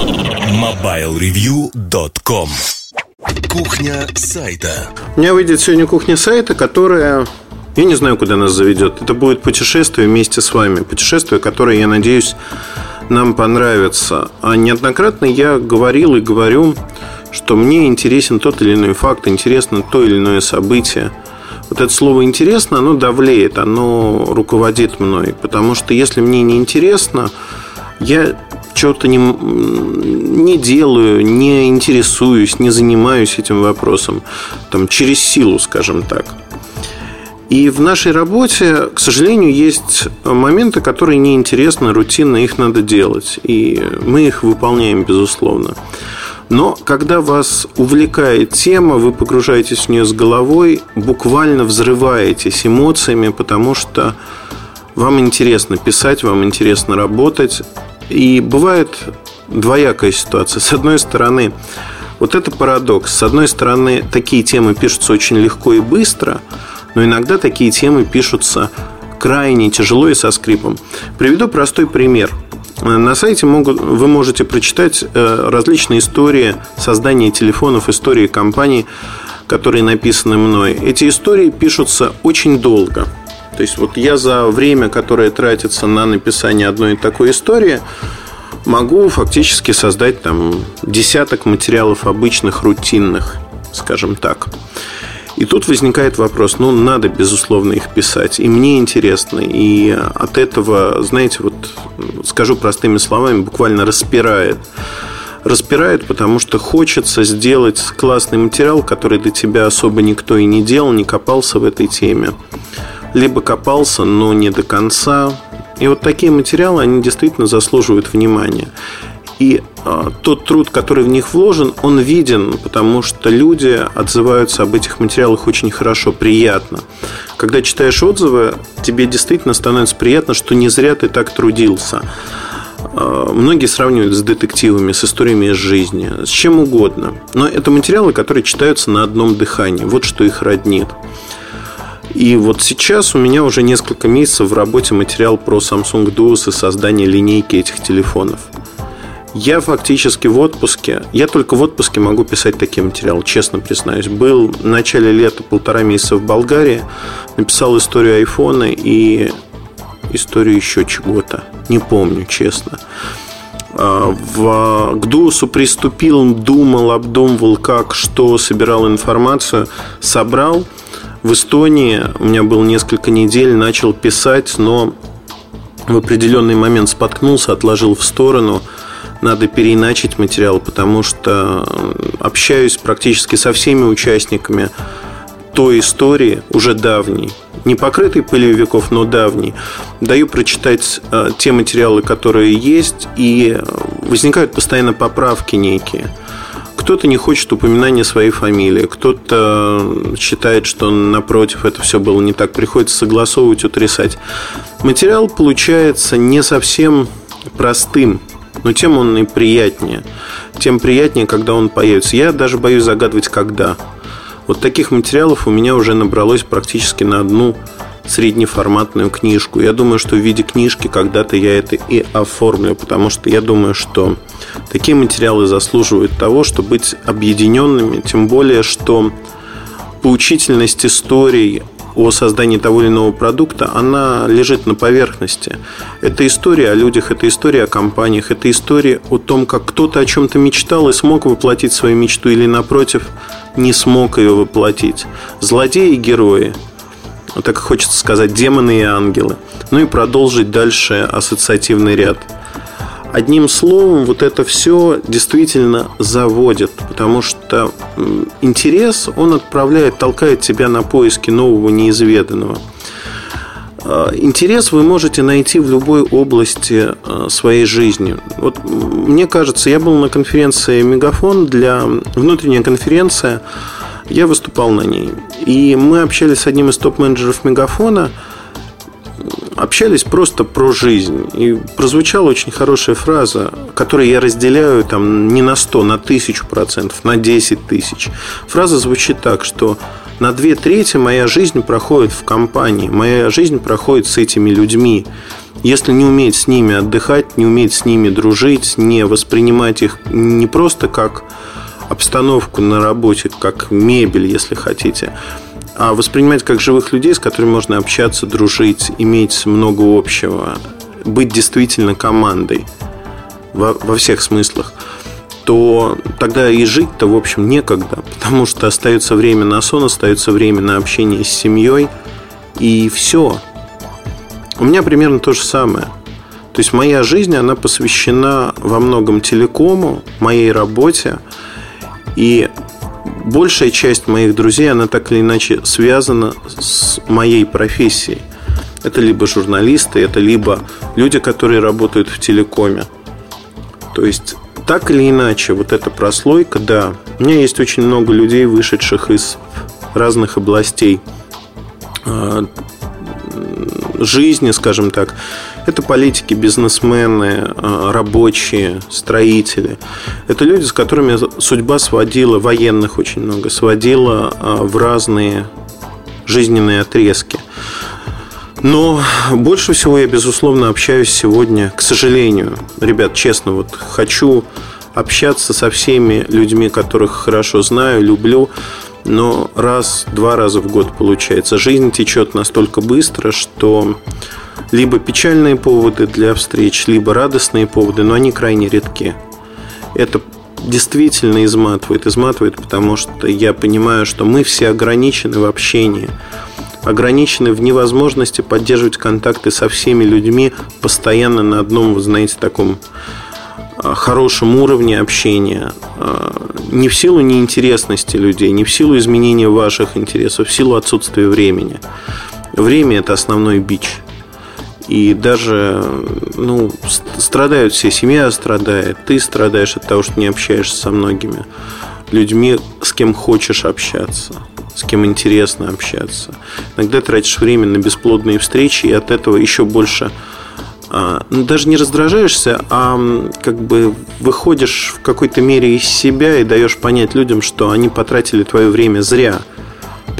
MobileReview.com Кухня сайта У меня выйдет сегодня кухня сайта, которая я не знаю, куда нас заведет. Это будет путешествие вместе с вами. Путешествие, которое, я надеюсь, нам понравится. А неоднократно я говорил и говорю, что мне интересен тот или иной факт, интересно то или иное событие. Вот это слово «интересно», оно давлеет, оно руководит мной. Потому что если мне не интересно, я что-то не, не делаю, не интересуюсь, не занимаюсь этим вопросом. Там, через силу, скажем так. И в нашей работе, к сожалению, есть моменты, которые неинтересны, рутинно их надо делать. И мы их выполняем, безусловно. Но когда вас увлекает тема, вы погружаетесь в нее с головой, буквально взрываетесь эмоциями, потому что вам интересно писать, вам интересно работать. И бывает двоякая ситуация. С одной стороны, вот это парадокс. С одной стороны, такие темы пишутся очень легко и быстро – но иногда такие темы пишутся крайне тяжело и со скрипом. Приведу простой пример. На сайте могут, вы можете прочитать э, различные истории создания телефонов, истории компаний, которые написаны мной. Эти истории пишутся очень долго. То есть вот я за время, которое тратится на написание одной такой истории, могу фактически создать там десяток материалов обычных, рутинных, скажем так. И тут возникает вопрос, ну, надо, безусловно, их писать. И мне интересно. И от этого, знаете, вот скажу простыми словами, буквально распирает. Распирает, потому что хочется сделать классный материал, который до тебя особо никто и не делал, не копался в этой теме. Либо копался, но не до конца. И вот такие материалы, они действительно заслуживают внимания. И э, тот труд, который в них вложен, он виден, потому что люди отзываются об этих материалах очень хорошо, приятно. Когда читаешь отзывы, тебе действительно становится приятно, что не зря ты так трудился. Э, многие сравнивают с детективами, с историями из жизни, с чем угодно. Но это материалы, которые читаются на одном дыхании. Вот что их роднит. И вот сейчас у меня уже несколько месяцев в работе материал про Samsung Duos и создание линейки этих телефонов. Я фактически в отпуске. Я только в отпуске могу писать такие материалы, честно признаюсь. Был в начале лета полтора месяца в Болгарии, написал историю айфона и историю еще чего-то. Не помню, честно. А, в, к Дусу приступил, думал, обдумывал, как, что, собирал информацию, собрал. В Эстонии. У меня было несколько недель, начал писать, но в определенный момент споткнулся, отложил в сторону – надо переиначить материал, потому что общаюсь практически со всеми участниками той истории, уже давней, не покрытой пылью веков, но давней, даю прочитать э, те материалы, которые есть, и возникают постоянно поправки некие. Кто-то не хочет упоминания своей фамилии, кто-то считает, что напротив это все было не так, приходится согласовывать, утрясать. Материал получается не совсем простым, но тем он и приятнее. Тем приятнее, когда он появится. Я даже боюсь загадывать, когда. Вот таких материалов у меня уже набралось практически на одну среднеформатную книжку. Я думаю, что в виде книжки когда-то я это и оформлю, потому что я думаю, что такие материалы заслуживают того, чтобы быть объединенными, тем более, что поучительность историй о создании того или иного продукта, она лежит на поверхности. Это история о людях, это история о компаниях, это история о том, как кто-то о чем-то мечтал и смог воплотить свою мечту или, напротив, не смог ее воплотить. Злодеи и герои. Так хочется сказать, демоны и ангелы. Ну и продолжить дальше ассоциативный ряд – Одним словом, вот это все действительно заводит, потому что интерес, он отправляет, толкает тебя на поиски нового неизведанного. А, интерес вы можете найти в любой области а, своей жизни. Вот мне кажется, я был на конференции Мегафон для внутренняя конференция, я выступал на ней. И мы общались с одним из топ-менеджеров Мегафона – общались просто про жизнь. И прозвучала очень хорошая фраза, которую я разделяю там не на 100, на тысячу процентов, на 10 тысяч. Фраза звучит так, что на две трети моя жизнь проходит в компании, моя жизнь проходит с этими людьми. если не уметь с ними отдыхать, не уметь с ними дружить, не воспринимать их не просто как обстановку на работе, как мебель, если хотите, а воспринимать как живых людей, с которыми можно общаться, дружить, иметь много общего, быть действительно командой во, во всех смыслах, то тогда и жить-то, в общем, некогда, потому что остается время на сон, остается время на общение с семьей, и все. У меня примерно то же самое. То есть моя жизнь, она посвящена во многом телекому, моей работе, и большая часть моих друзей, она так или иначе связана с моей профессией. Это либо журналисты, это либо люди, которые работают в телекоме. То есть, так или иначе, вот эта прослойка, да. У меня есть очень много людей, вышедших из разных областей а, жизни, скажем так. Это политики, бизнесмены, а, рабочие, строители. Это люди, с которыми судьба сводила, военных очень много, сводила а, в разные жизненные отрезки. Но больше всего я, безусловно, общаюсь сегодня, к сожалению. Ребят, честно, вот хочу общаться со всеми людьми, которых хорошо знаю, люблю но раз-два раза в год получается. Жизнь течет настолько быстро, что либо печальные поводы для встреч, либо радостные поводы, но они крайне редки. Это действительно изматывает, изматывает, потому что я понимаю, что мы все ограничены в общении, ограничены в невозможности поддерживать контакты со всеми людьми постоянно на одном, вы знаете, таком хорошем уровне общения, а, не в силу неинтересности людей, не в силу изменения ваших интересов, в силу отсутствия времени. Время – это основной бич. И даже ну, страдают все, семья страдает, ты страдаешь от того, что не общаешься со многими людьми, с кем хочешь общаться, с кем интересно общаться. Иногда тратишь время на бесплодные встречи, и от этого еще больше а, ну, даже не раздражаешься, а как бы выходишь в какой-то мере из себя и даешь понять людям, что они потратили твое время зря.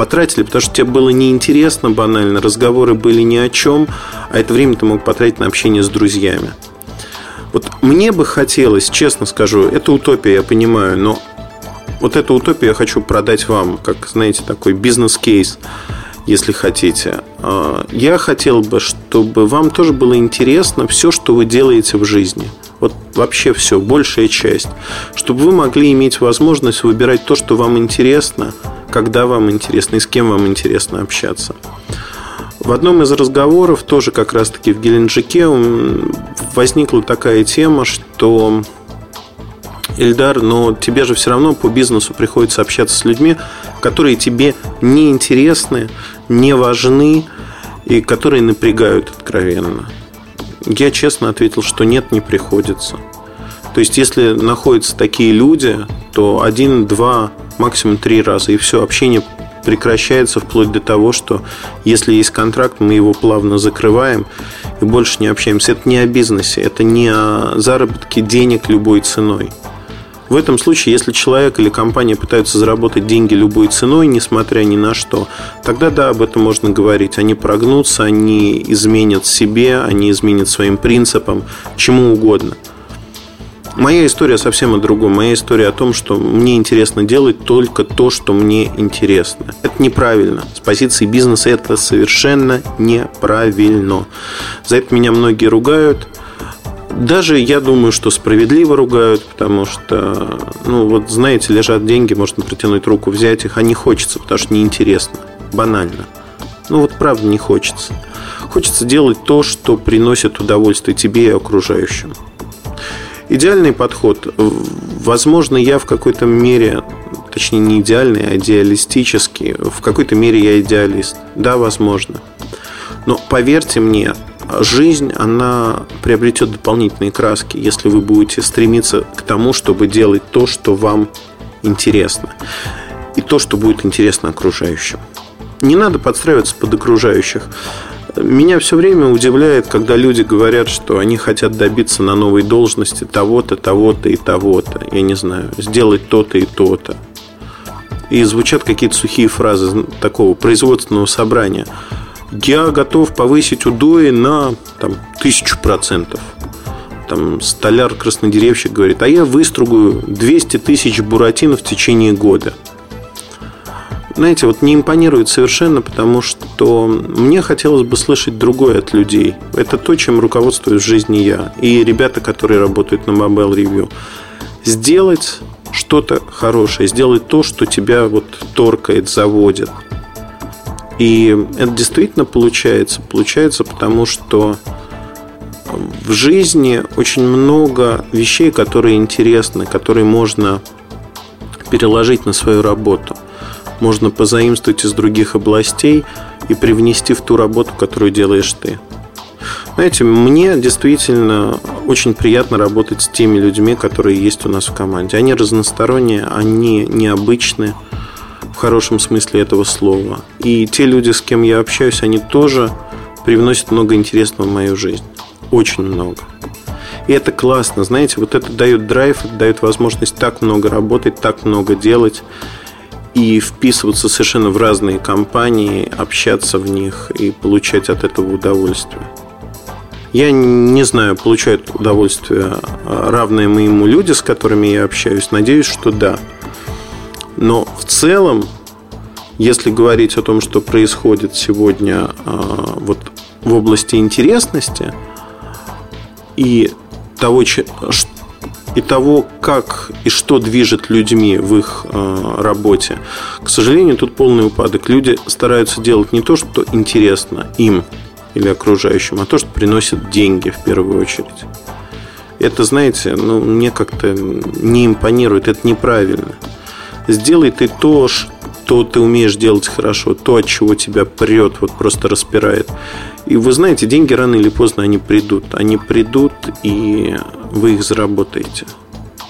Потратили, потому что тебе было неинтересно банально, разговоры были ни о чем, а это время ты мог потратить на общение с друзьями. Вот мне бы хотелось, честно скажу, это утопия, я понимаю, но вот эту утопию я хочу продать вам, как, знаете, такой бизнес-кейс если хотите. А, я хотел бы, чтобы вам тоже было интересно все, что вы делаете в жизни. Вот вообще все, большая часть. Чтобы вы могли иметь возможность выбирать то, что вам интересно, когда вам интересно и с кем вам интересно общаться. В одном из разговоров, тоже как раз-таки в Геленджике, возникла такая тема, что Ильдар, но тебе же все равно по бизнесу приходится общаться с людьми, которые тебе не интересны, не важны и которые напрягают откровенно. Я честно ответил, что нет, не приходится. То есть, если находятся такие люди, то один, два, максимум три раза, и все, общение прекращается вплоть до того, что если есть контракт, мы его плавно закрываем и больше не общаемся. Это не о бизнесе, это не о заработке денег любой ценой. В этом случае, если человек или компания пытаются заработать деньги любой ценой, несмотря ни на что, тогда да, об этом можно говорить. Они прогнутся, они изменят себе, они изменят своим принципам, чему угодно. Моя история совсем о другом. Моя история о том, что мне интересно делать только то, что мне интересно. Это неправильно. С позиции бизнеса это совершенно неправильно. За это меня многие ругают. Даже я думаю, что справедливо ругают, потому что, ну, вот знаете, лежат деньги, можно протянуть руку, взять их, а не хочется, потому что неинтересно, банально. Ну, вот правда не хочется. Хочется делать то, что приносит удовольствие тебе и окружающим. Идеальный подход. Возможно, я в какой-то мере, точнее не идеальный, а идеалистический, в какой-то мере я идеалист. Да, возможно. Но поверьте мне, жизнь, она приобретет дополнительные краски, если вы будете стремиться к тому, чтобы делать то, что вам интересно. И то, что будет интересно окружающим. Не надо подстраиваться под окружающих. Меня все время удивляет, когда люди говорят, что они хотят добиться на новой должности того-то, того-то и того-то. Я не знаю, сделать то-то и то-то. И звучат какие-то сухие фразы такого производственного собрания. Я готов повысить удои на там, тысячу процентов. Там столяр-краснодеревщик говорит, а я выстругаю 200 тысяч буратино в течение года. Знаете, вот не импонирует совершенно, потому что мне хотелось бы слышать другое от людей. Это то, чем руководствуюсь в жизни я и ребята, которые работают на Mobile Review. Сделать что-то хорошее, сделать то, что тебя вот торкает, заводит. И это действительно получается. Получается, потому что в жизни очень много вещей, которые интересны, которые можно переложить на свою работу. Можно позаимствовать из других областей и привнести в ту работу, которую делаешь ты. Знаете, мне действительно очень приятно работать с теми людьми, которые есть у нас в команде. Они разносторонние, они необычные хорошем смысле этого слова. И те люди, с кем я общаюсь, они тоже привносят много интересного в мою жизнь. Очень много. И это классно, знаете, вот это дает драйв, это дает возможность так много работать, так много делать и вписываться совершенно в разные компании, общаться в них и получать от этого удовольствие. Я не знаю, получают удовольствие а, равные моему люди, с которыми я общаюсь. Надеюсь, что да. Но в целом, если говорить о том, что происходит сегодня а, вот в области интересности и того, и того, как и что движет людьми в их а, работе, к сожалению, тут полный упадок. Люди стараются делать не то, что интересно им, или окружающим, а то, что приносит деньги в первую очередь. Это, знаете, ну, мне как-то не импонирует, это неправильно. Сделай ты то, что ты умеешь делать хорошо, то, от чего тебя прет, вот просто распирает. И вы знаете, деньги рано или поздно они придут. Они придут, и вы их заработаете.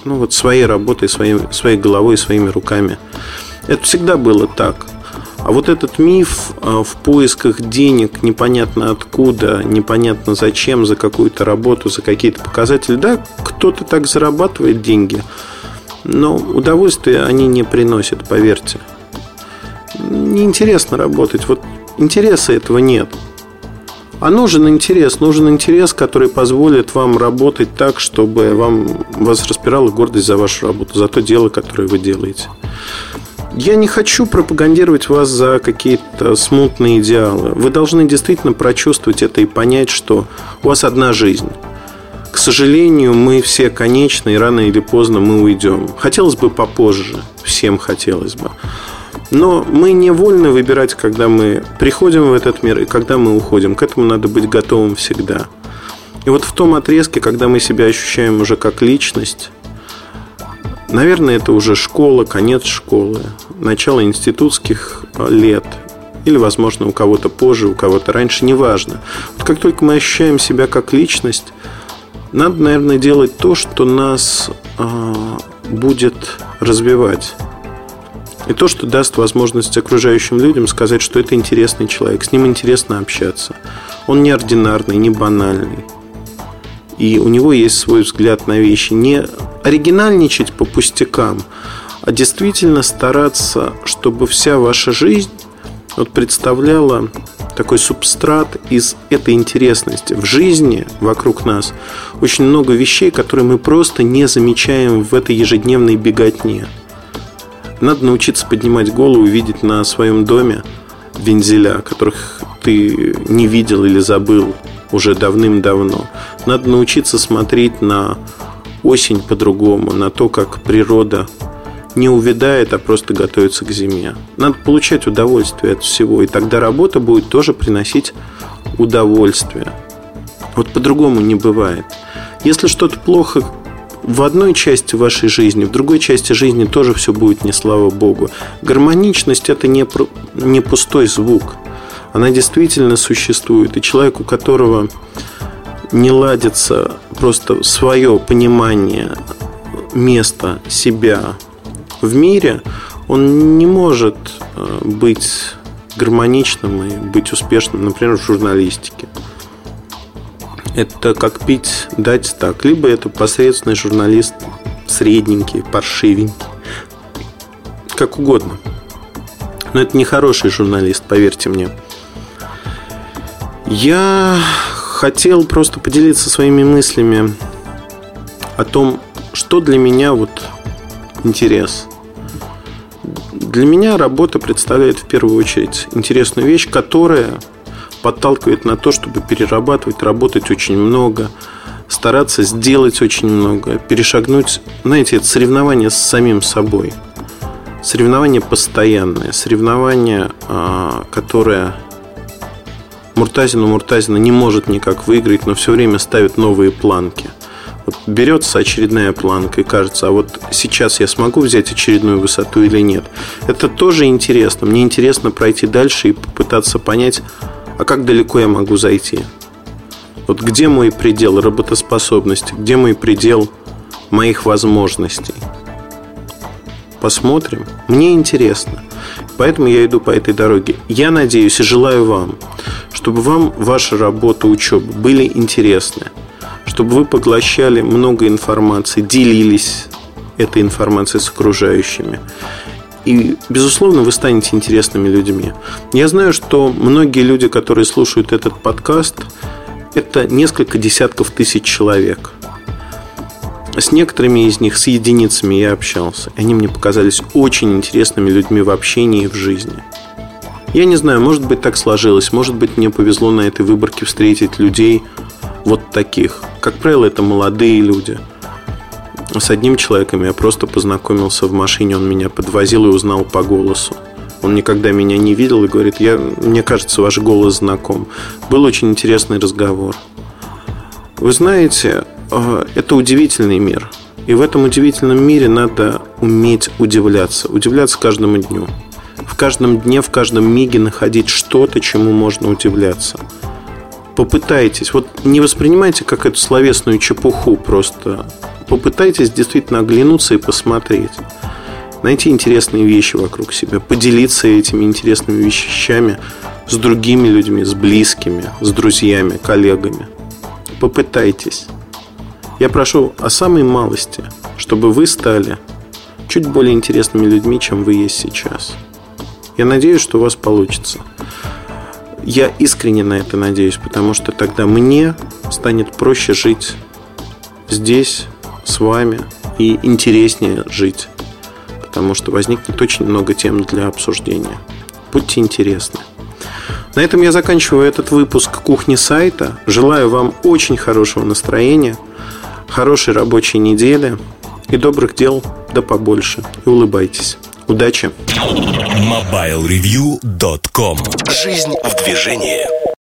Ну вот своей работой, своей, своей головой, своими руками. Это всегда было так. А вот этот миф а, в поисках денег непонятно откуда, непонятно зачем, за какую-то работу, за какие-то показатели, да, кто-то так зарабатывает деньги, но удовольствия они не приносят, поверьте. Неинтересно работать, вот интереса этого нет. А нужен интерес, нужен интерес, который позволит вам работать так, чтобы вам, вас распирала гордость за вашу работу, за то дело, которое вы делаете. Я не хочу пропагандировать вас за какие-то смутные идеалы. Вы должны действительно прочувствовать это и понять, что у вас одна жизнь. К сожалению, мы все конечны, и рано или поздно мы уйдем. Хотелось бы попозже, всем хотелось бы. Но мы не вольны выбирать, когда мы приходим в этот мир и когда мы уходим. К этому надо быть готовым всегда. И вот в том отрезке, когда мы себя ощущаем уже как личность, Наверное, это уже школа, конец школы, начало институтских лет. Или, возможно, у кого-то позже, у кого-то раньше, неважно. Вот как только мы ощущаем себя как личность, надо, наверное, делать то, что нас э, будет развивать. И то, что даст возможность окружающим людям сказать, что это интересный человек, с ним интересно общаться. Он не ординарный, не банальный. И у него есть свой взгляд на вещи. Не оригинальничать по пустякам, а действительно стараться, чтобы вся ваша жизнь вот представляла такой субстрат из этой интересности. В жизни вокруг нас очень много вещей, которые мы просто не замечаем в этой ежедневной беготне. Надо научиться поднимать голову и видеть на своем доме вензеля, которых ты не видел или забыл уже давным-давно. Надо научиться смотреть на осень по-другому, на то, как природа не увядает, а просто готовится к зиме. Надо получать удовольствие от всего, и тогда работа будет тоже приносить удовольствие. Вот по-другому не бывает. Если что-то плохо в одной части вашей жизни, в другой части жизни тоже все будет не слава богу. Гармоничность это не, не пустой звук. Она действительно существует. И человек, у которого не ладится просто свое понимание места себя в мире, он не может э, быть гармоничным и быть успешным, например, в журналистике. Это как пить, дать так. Либо это посредственный журналист, средненький, паршивенький. Как угодно. Но это не хороший журналист, поверьте мне. Я хотел просто поделиться своими мыслями о том, что для меня вот интерес. Для меня работа представляет в первую очередь интересную вещь, которая подталкивает на то, чтобы перерабатывать, работать очень много, стараться сделать очень много, перешагнуть, знаете, это соревнование с самим собой. Соревнование постоянное, соревнование, а, которое Муртазину Муртазина не может никак выиграть, но все время ставит новые планки. Вот берется очередная планка и кажется, а вот сейчас я смогу взять очередную высоту или нет. Это тоже интересно. Мне интересно пройти дальше и попытаться понять, а как далеко я могу зайти. Вот где мой предел работоспособности, где мой предел моих возможностей. Посмотрим. Мне интересно. Поэтому я иду по этой дороге. Я надеюсь и желаю вам, чтобы вам ваша работа, учеба были интересны, чтобы вы поглощали много информации, делились этой информацией с окружающими. И, безусловно, вы станете интересными людьми. Я знаю, что многие люди, которые слушают этот подкаст, это несколько десятков тысяч человек. С некоторыми из них, с единицами я общался. Они мне показались очень интересными людьми в общении и в жизни. Я не знаю, может быть так сложилось, может быть мне повезло на этой выборке встретить людей вот таких. Как правило, это молодые люди. С одним человеком я просто познакомился в машине, он меня подвозил и узнал по голосу. Он никогда меня не видел и говорит, я, мне кажется, ваш голос знаком. Был очень интересный разговор. Вы знаете, э, это удивительный мир. И в этом удивительном мире надо уметь удивляться. Удивляться каждому дню. В каждом дне, в каждом миге находить что-то, чему можно удивляться. Попытайтесь. Вот не воспринимайте как эту словесную чепуху просто. Попытайтесь действительно оглянуться и посмотреть найти интересные вещи вокруг себя, поделиться этими интересными вещами с другими людьми, с близкими, с друзьями, коллегами. Попытайтесь. Я прошу о самой малости, чтобы вы стали чуть более интересными людьми, чем вы есть сейчас. Я надеюсь, что у вас получится. Я искренне на это надеюсь, потому что тогда мне станет проще жить здесь, с вами, и интереснее жить потому что возникнет очень много тем для обсуждения. Будьте интересны. На этом я заканчиваю этот выпуск кухни сайта. Желаю вам очень хорошего настроения, хорошей рабочей недели и добрых дел да побольше. И улыбайтесь. Удачи! MobileReview.com Жизнь в движении